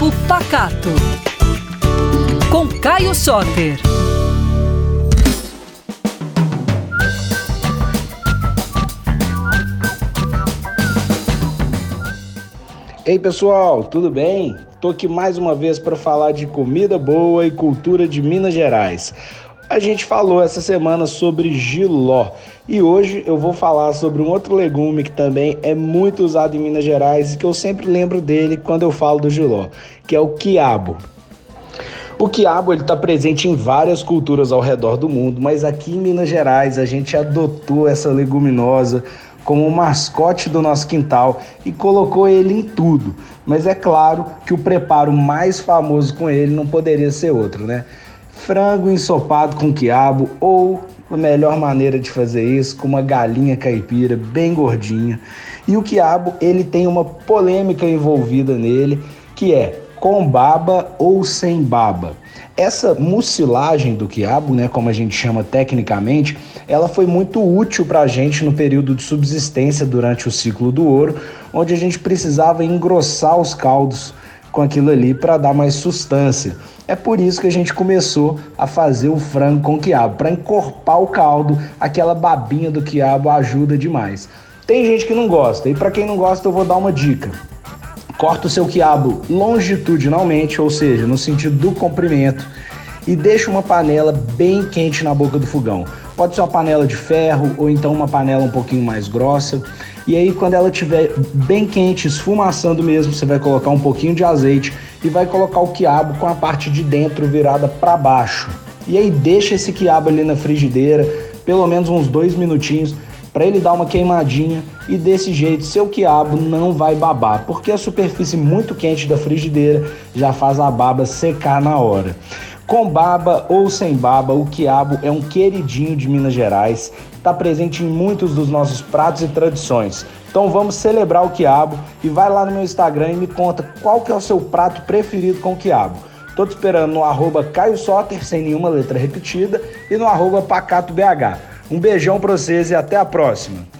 Papo Pacato. Com Caio Soter. Ei pessoal, tudo bem? Tô aqui mais uma vez para falar de comida boa e cultura de Minas Gerais. A gente falou essa semana sobre giló e hoje eu vou falar sobre um outro legume que também é muito usado em Minas Gerais e que eu sempre lembro dele quando eu falo do giló, que é o quiabo. O quiabo está presente em várias culturas ao redor do mundo, mas aqui em Minas Gerais a gente adotou essa leguminosa como o mascote do nosso quintal e colocou ele em tudo. Mas é claro que o preparo mais famoso com ele não poderia ser outro, né? Frango ensopado com quiabo ou a melhor maneira de fazer isso com uma galinha caipira bem gordinha. E o quiabo, ele tem uma polêmica envolvida nele, que é com baba ou sem baba. Essa mucilagem do quiabo, né, como a gente chama tecnicamente, ela foi muito útil para a gente no período de subsistência durante o ciclo do ouro, onde a gente precisava engrossar os caldos com aquilo ali para dar mais sustância. É por isso que a gente começou a fazer o frango com quiabo, para encorpar o caldo, aquela babinha do quiabo ajuda demais. Tem gente que não gosta, e para quem não gosta eu vou dar uma dica. Corta o seu quiabo longitudinalmente, ou seja, no sentido do comprimento, e deixa uma panela bem quente na boca do fogão. Pode ser uma panela de ferro ou então uma panela um pouquinho mais grossa. E aí, quando ela estiver bem quente, esfumaçando mesmo, você vai colocar um pouquinho de azeite e vai colocar o quiabo com a parte de dentro virada para baixo. E aí, deixa esse quiabo ali na frigideira, pelo menos uns dois minutinhos, para ele dar uma queimadinha e desse jeito seu quiabo não vai babar, porque a superfície muito quente da frigideira já faz a baba secar na hora. Com baba ou sem baba, o quiabo é um queridinho de Minas Gerais, está presente em muitos dos nossos pratos e tradições. Então vamos celebrar o quiabo e vai lá no meu Instagram e me conta qual que é o seu prato preferido com quiabo. Tô te esperando no arroba Caio Soter, sem nenhuma letra repetida, e no arroba PacatoBH. Um beijão pra vocês e até a próxima!